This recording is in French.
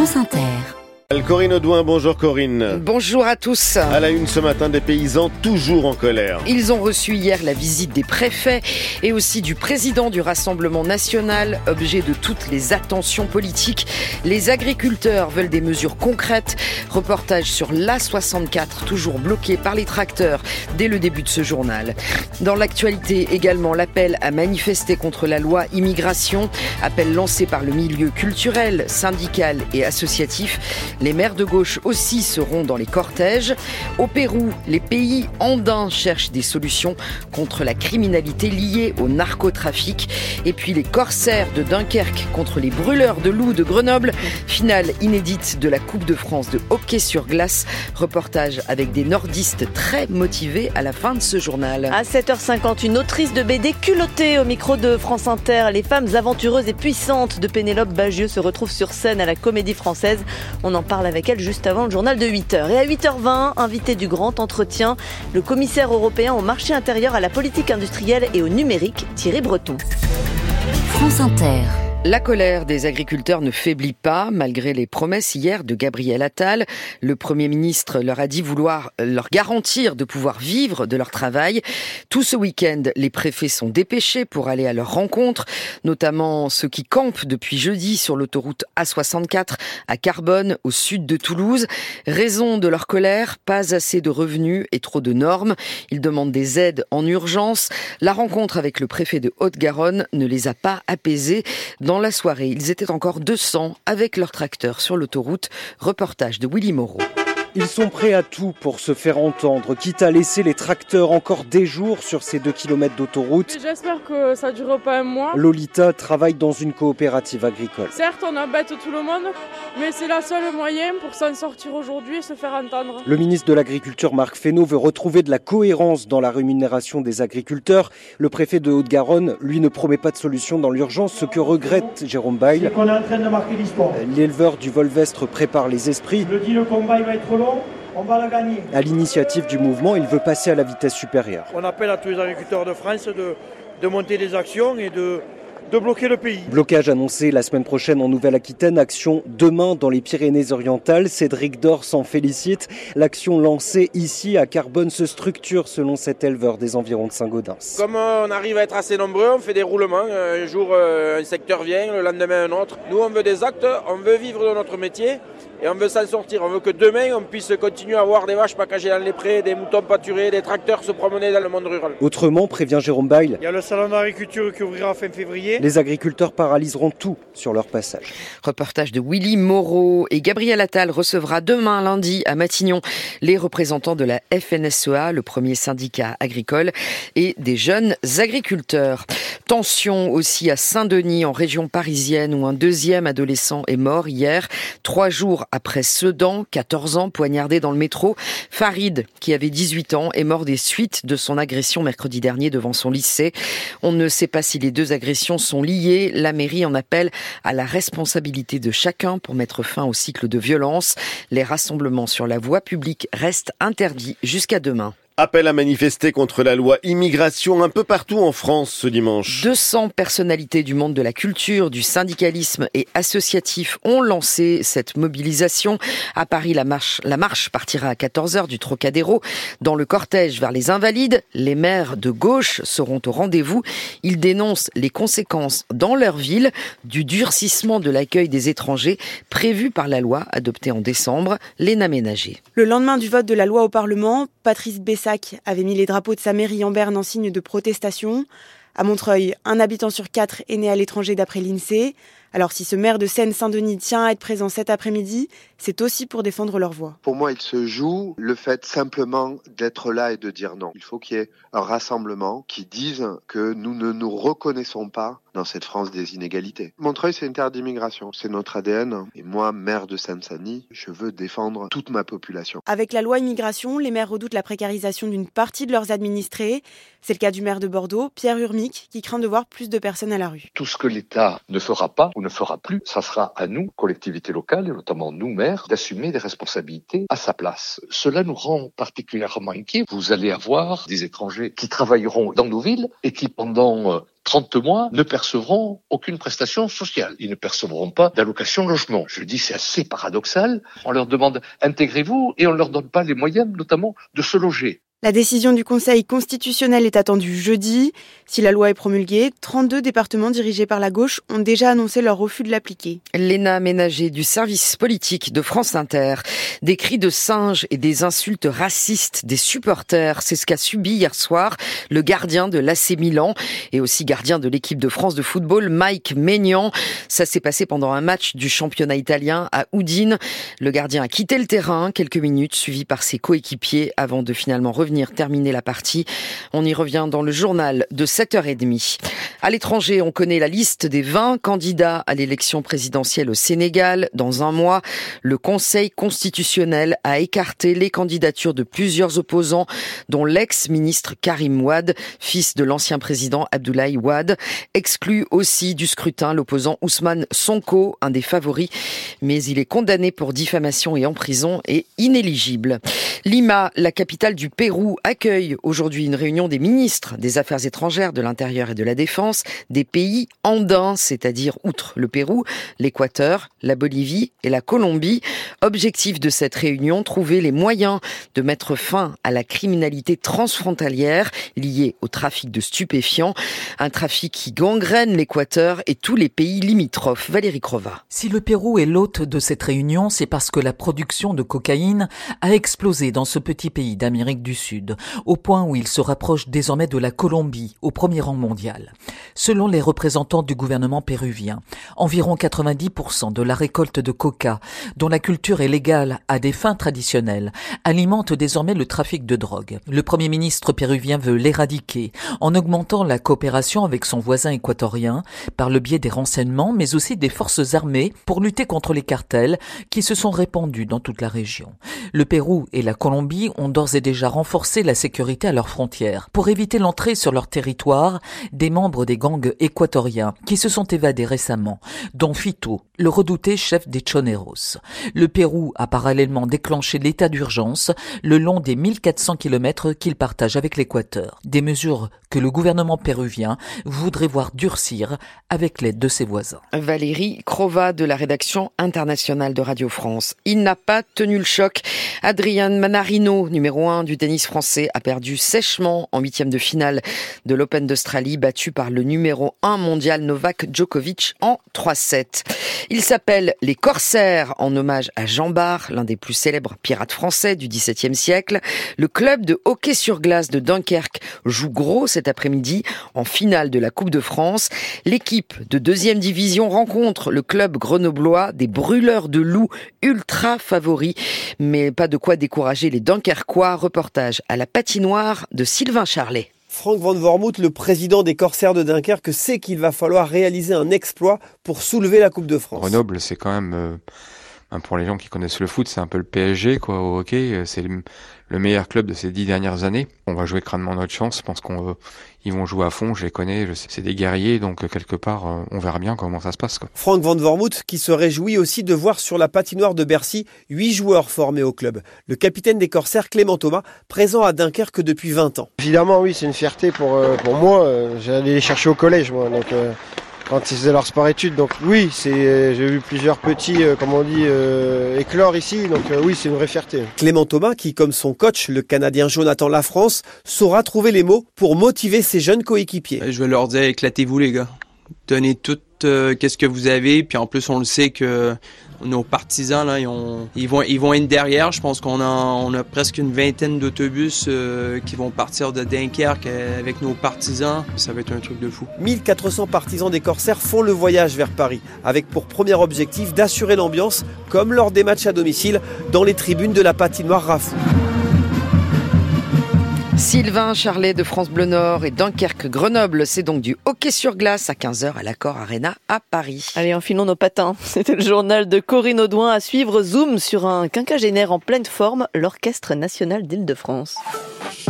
France Inter. Corinne Audouin, bonjour Corinne. Bonjour à tous. À la une ce matin, des paysans toujours en colère. Ils ont reçu hier la visite des préfets et aussi du président du Rassemblement national, objet de toutes les attentions politiques. Les agriculteurs veulent des mesures concrètes. Reportage sur l'A64, toujours bloqué par les tracteurs dès le début de ce journal. Dans l'actualité également, l'appel à manifester contre la loi immigration, appel lancé par le milieu culturel, syndical et associatif. Les maires de gauche aussi seront dans les cortèges. Au Pérou, les pays andins cherchent des solutions contre la criminalité liée au narcotrafic. Et puis les corsaires de Dunkerque contre les brûleurs de loups de Grenoble. Finale inédite de la Coupe de France de hockey sur glace. Reportage avec des nordistes très motivés à la fin de ce journal. À 7h50, une autrice de BD culottée au micro de France Inter. Les femmes aventureuses et puissantes de Pénélope Bagieux se retrouvent sur scène à la Comédie Française. On en parle avec elle juste avant le journal de 8h. Et à 8h20, invité du grand entretien, le commissaire européen au marché intérieur, à la politique industrielle et au numérique, Thierry Breton. France Inter. La colère des agriculteurs ne faiblit pas malgré les promesses hier de Gabriel Attal. Le Premier ministre leur a dit vouloir leur garantir de pouvoir vivre de leur travail. Tout ce week-end, les préfets sont dépêchés pour aller à leur rencontre, notamment ceux qui campent depuis jeudi sur l'autoroute A64 à Carbone, au sud de Toulouse. Raison de leur colère, pas assez de revenus et trop de normes. Ils demandent des aides en urgence. La rencontre avec le préfet de Haute-Garonne ne les a pas apaisés. La soirée, ils étaient encore 200 avec leur tracteur sur l'autoroute. Reportage de Willy Moreau. Ils sont prêts à tout pour se faire entendre, quitte à laisser les tracteurs encore des jours sur ces deux kilomètres d'autoroute. J'espère que ça ne durera pas un mois. Lolita travaille dans une coopérative agricole. Certes, on embête tout le monde, mais c'est la seule moyen pour s'en sortir aujourd'hui et se faire entendre. Le ministre de l'Agriculture, Marc Fesneau, veut retrouver de la cohérence dans la rémunération des agriculteurs. Le préfet de Haute-Garonne, lui, ne promet pas de solution dans l'urgence, ce que regrette Jérôme Bail. C'est qu'on est en train de marquer l'histoire. L'éleveur du Volvestre prépare les esprits. Je dis le combat il va être long, on va le gagner. À l'initiative du mouvement, il veut passer à la vitesse supérieure. On appelle à tous les agriculteurs de France de, de monter des actions et de, de bloquer le pays. Blocage annoncé la semaine prochaine en Nouvelle-Aquitaine, action demain dans les Pyrénées-Orientales. Cédric Dor s'en félicite. L'action lancée ici à Carbone se structure selon cet éleveur des environs de Saint-Gaudens. Comme on arrive à être assez nombreux, on fait des roulements. Un jour, euh, un secteur vient, le lendemain, un autre. Nous, on veut des actes, on veut vivre de notre métier et on veut s'en sortir. On veut que demain, on puisse continuer à avoir des vaches packagées dans les prés, des moutons pâturés, des tracteurs se promener dans le monde rural. Autrement, prévient Jérôme Bail, Il y a le salon d'agriculture qui ouvrira fin février. Les agriculteurs paralyseront tout sur leur passage. Reportage de Willy Moreau et Gabriel Attal recevra demain lundi à Matignon les représentants de la FNSEA, le premier syndicat agricole, et des jeunes agriculteurs. Tension aussi à Saint-Denis, en région parisienne, où un deuxième adolescent est mort hier, trois jours après Sedan, 14 ans, poignardé dans le métro. Farid, qui avait 18 ans, est mort des suites de son agression mercredi dernier devant son lycée. On ne sait pas si les deux agressions sont liées. La mairie en appelle à la responsabilité de chacun pour mettre fin au cycle de violence. Les rassemblements sur la voie publique restent interdits jusqu'à demain. Appel à manifester contre la loi immigration un peu partout en France ce dimanche. 200 personnalités du monde de la culture, du syndicalisme et associatif ont lancé cette mobilisation. À Paris, la marche, la marche partira à 14h du Trocadéro. Dans le cortège vers les Invalides, les maires de gauche seront au rendez-vous. Ils dénoncent les conséquences dans leur ville du durcissement de l'accueil des étrangers prévu par la loi adoptée en décembre, l'énaménagé. Le lendemain du vote de la loi au Parlement, Patrice Avait mis les drapeaux de sa mairie en berne en signe de protestation. À Montreuil, un habitant sur quatre est né à l'étranger d'après l'INSEE. Alors si ce maire de Seine-Saint-Denis tient à être présent cet après-midi, c'est aussi pour défendre leur voix. Pour moi, il se joue le fait simplement d'être là et de dire non. Il faut qu'il y ait un rassemblement qui dise que nous ne nous reconnaissons pas dans cette France des inégalités. Montreuil, c'est une terre d'immigration, c'est notre ADN. Et moi, maire de Seine-Saint-Denis, je veux défendre toute ma population. Avec la loi immigration, les maires redoutent la précarisation d'une partie de leurs administrés. C'est le cas du maire de Bordeaux, Pierre Urmic, qui craint de voir plus de personnes à la rue. Tout ce que l'État ne fera pas ou ne fera plus, ça sera à nous, collectivités locales, et notamment nous, maires, d'assumer des responsabilités à sa place. Cela nous rend particulièrement inquiets. Vous allez avoir des étrangers qui travailleront dans nos villes et qui, pendant 30 euh, mois ne percevront aucune prestation sociale. Ils ne percevront pas d'allocation logement. Je dis c'est assez paradoxal. On leur demande intégrez-vous et on ne leur donne pas les moyens notamment de se loger. La décision du Conseil constitutionnel est attendue jeudi. Si la loi est promulguée, 32 départements dirigés par la gauche ont déjà annoncé leur refus de l'appliquer. Léna Ménager du service politique de France Inter. Des cris de singes et des insultes racistes des supporters, c'est ce qu'a subi hier soir le gardien de l'AC Milan et aussi gardien de l'équipe de France de football, Mike Maignan. Ça s'est passé pendant un match du championnat italien à Udine. Le gardien a quitté le terrain quelques minutes, suivi par ses coéquipiers avant de finalement revenir terminer la partie. On y revient dans le journal de 7h30. À l'étranger, on connaît la liste des 20 candidats à l'élection présidentielle au Sénégal. Dans un mois, le Conseil constitutionnel a écarté les candidatures de plusieurs opposants, dont l'ex-ministre Karim Ouad, fils de l'ancien président Abdoulaye Ouad, exclut aussi du scrutin l'opposant Ousmane Sonko, un des favoris, mais il est condamné pour diffamation et en prison et inéligible. Lima, la capitale du Pérou, accueille aujourd'hui une réunion des ministres des Affaires étrangères, de l'Intérieur et de la Défense des pays andins, c'est-à-dire outre le Pérou, l'Équateur, la Bolivie et la Colombie. Objectif de cette réunion, trouver les moyens de mettre fin à la criminalité transfrontalière liée au trafic de stupéfiants, un trafic qui gangrène l'Équateur et tous les pays limitrophes. Valérie Crova. Si le Pérou est l'hôte de cette réunion, c'est parce que la production de cocaïne a explosé dans ce petit pays d'Amérique du Sud au point où il se rapproche désormais de la Colombie, au premier rang mondial. Selon les représentants du gouvernement péruvien, environ 90% de la récolte de coca, dont la culture est légale à des fins traditionnelles, alimente désormais le trafic de drogue. Le premier ministre péruvien veut l'éradiquer en augmentant la coopération avec son voisin équatorien par le biais des renseignements, mais aussi des forces armées pour lutter contre les cartels qui se sont répandus dans toute la région. Le Pérou et la Colombie ont d'ores et déjà renforcé renforcer la sécurité à leurs frontières pour éviter l'entrée sur leur territoire des membres des gangs équatoriens qui se sont évadés récemment, dont Fito, le redouté chef des Choneros. Le Pérou a parallèlement déclenché l'état d'urgence le long des 1400 kilomètres qu'il partage avec l'Équateur. Des mesures que le gouvernement péruvien voudrait voir durcir avec l'aide de ses voisins. Valérie Crova de la rédaction internationale de Radio France. Il n'a pas tenu le choc. Adrian Manarino, numéro 1 du tennis français a perdu sèchement en huitième de finale de l'Open d'Australie, battu par le numéro 1 mondial Novak Djokovic en 3-7. Il s'appelle les Corsaires en hommage à Jean Bart, l'un des plus célèbres pirates français du XVIIe siècle. Le club de hockey sur glace de Dunkerque joue gros cet après-midi en finale de la Coupe de France. L'équipe de deuxième division rencontre le club grenoblois des brûleurs de loups ultra favoris, mais pas de quoi décourager les Dunkerquois. Reportage à la patinoire de Sylvain Charlet. Franck Van Vormouth, le président des Corsaires de Dunkerque, sait qu'il va falloir réaliser un exploit pour soulever la Coupe de France. Grenoble, c'est quand même, euh, pour les gens qui connaissent le foot, c'est un peu le PSG quoi, au hockey. Euh, c'est le meilleur club de ces dix dernières années. On va jouer crânement notre chance. Je pense qu'on ils vont jouer à fond. Je les connais. C'est des guerriers. Donc, quelque part, euh, on verra bien comment ça se passe. Quoi. Franck Van Vormouth qui se réjouit aussi de voir sur la patinoire de Bercy huit joueurs formés au club. Le capitaine des Corsaires, Clément Thomas, présent à Dunkerque depuis 20 ans. Évidemment, oui, c'est une fierté pour, euh, pour moi. Euh, j'allais les chercher au collège, moi. Donc, quand ils faisaient leur sport-études. Donc oui, c'est, j'ai vu plusieurs petits, euh, comme on dit, euh, éclore ici. Donc euh, oui, c'est une vraie fierté. Clément Thomas, qui comme son coach, le Canadien Jonathan Lafrance, saura trouver les mots pour motiver ses jeunes coéquipiers. Je vais leur dire, éclatez-vous les gars. Donnez tout qu'est-ce que vous avez. Puis en plus, on le sait que nos partisans là, ils, vont ils vont être derrière. Je pense qu'on a a presque une vingtaine d'autobus euh, qui vont partir de Dunkerque avec nos partisans. Ça va être un truc de fou. 1400 partisans des Corsaires font le voyage vers Paris avec pour premier objectif d'assurer l'ambiance comme lors des matchs à domicile dans les tribunes de la patinoire Rafou. Sylvain Charlet de France Bleu Nord et Dunkerque Grenoble, c'est donc du hockey sur glace à 15h à l'Accord Arena à Paris. Allez, enfilons nos patins. C'était le journal de Corinne Audouin à suivre Zoom sur un quinquagénaire en pleine forme, l'Orchestre National d'Île-de-France.